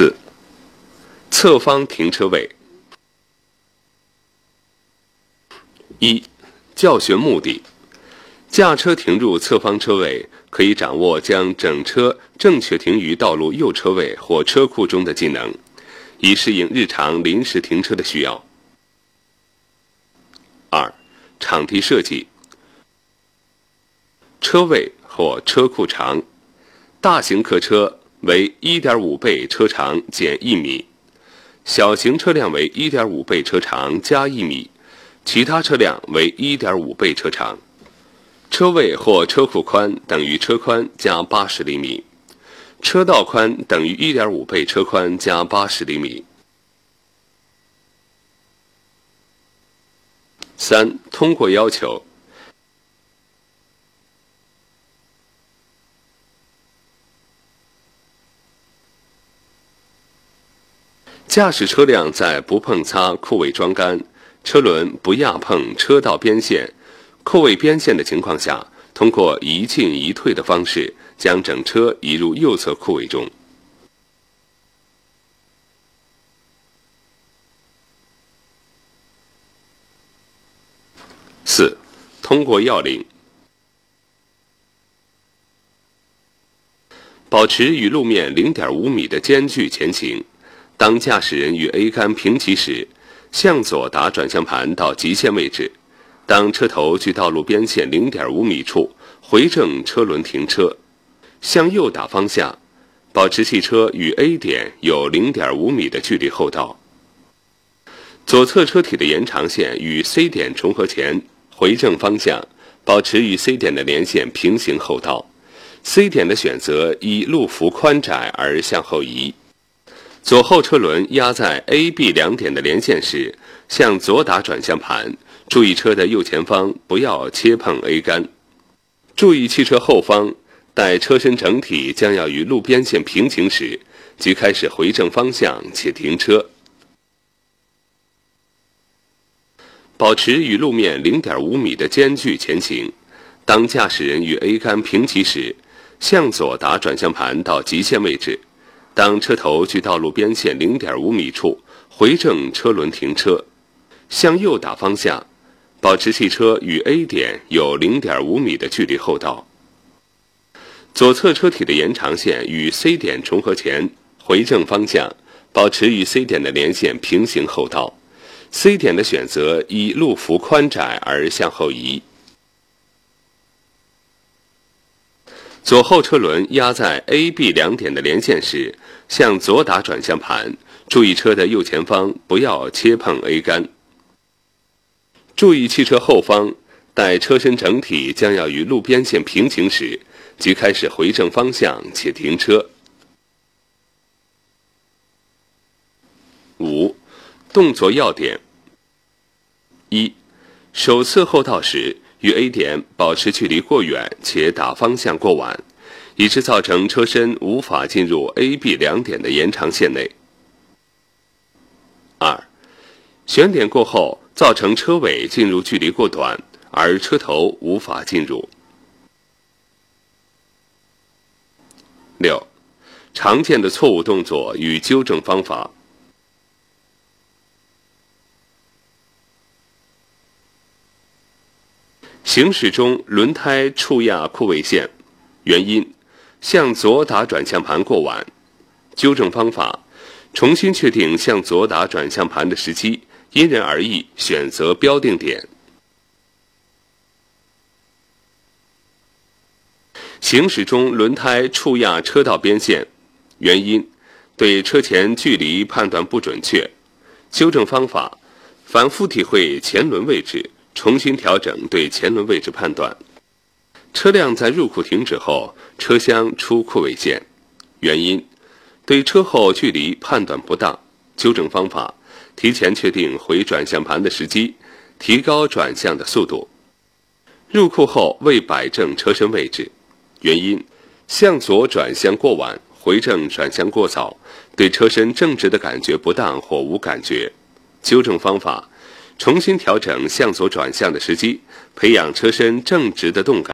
四、侧方停车位。一、教学目的：驾车停入侧方车位，可以掌握将整车正确停于道路右车位或车库中的技能，以适应日常临时停车的需要。二、场地设计：车位或车库长，大型客车。为1.5倍车长减一米，小型车辆为1.5倍车长加一米，其他车辆为1.5倍车长。车位或车库宽等于车宽加80厘米，车道宽等于1.5倍车宽加80厘米。三、通过要求。驾驶车辆在不碰擦库位桩杆、车轮不压碰车道边线、库位边线的情况下，通过一进一退的方式将整车移入右侧库位中。四、通过要领，保持与路面零点五米的间距前行。当驾驶人与 A 杆平齐时，向左打转向盘到极限位置；当车头距道路边线0.5米处，回正车轮停车。向右打方向，保持汽车与 A 点有0.5米的距离后倒。左侧车体的延长线与 C 点重合前，回正方向，保持与 C 点的连线平行后倒。C 点的选择依路幅宽窄而向后移。左后车轮压在 A、B 两点的连线时，向左打转向盘，注意车的右前方不要切碰 A 杆。注意汽车后方，待车身整体将要与路边线平行时，即开始回正方向且停车。保持与路面0.5米的间距前行。当驾驶人与 A 杆平齐时，向左打转向盘到极限位置。当车头距道路边线0.5米处，回正车轮停车，向右打方向，保持汽车与 A 点有0.5米的距离后倒。左侧车体的延长线与 C 点重合前，回正方向，保持与 C 点的连线平行后倒。C 点的选择依路幅宽窄而向后移。左后车轮压在 A、B 两点的连线时，向左打转向盘，注意车的右前方不要切碰 A 杆。注意汽车后方，待车身整体将要与路边线平行时，即开始回正方向且停车。五、动作要点：一、首次后倒时。与 A 点保持距离过远且打方向过晚，以致造成车身无法进入 A、B 两点的延长线内。二，选点过后造成车尾进入距离过短，而车头无法进入。六，常见的错误动作与纠正方法。行驶中轮胎触压库位线，原因：向左打转向盘过晚。纠正方法：重新确定向左打转向盘的时机，因人而异，选择标定点。行驶中轮胎触压车道边线，原因：对车前距离判断不准确。纠正方法：反复体会前轮位置。重新调整对前轮位置判断。车辆在入库停止后，车厢出库位线，原因：对车后距离判断不当。纠正方法：提前确定回转向盘的时机，提高转向的速度。入库后未摆正车身位置，原因：向左转向过晚，回正转向过早，对车身正直的感觉不当或无感觉。纠正方法。重新调整向左转向的时机，培养车身正直的动感。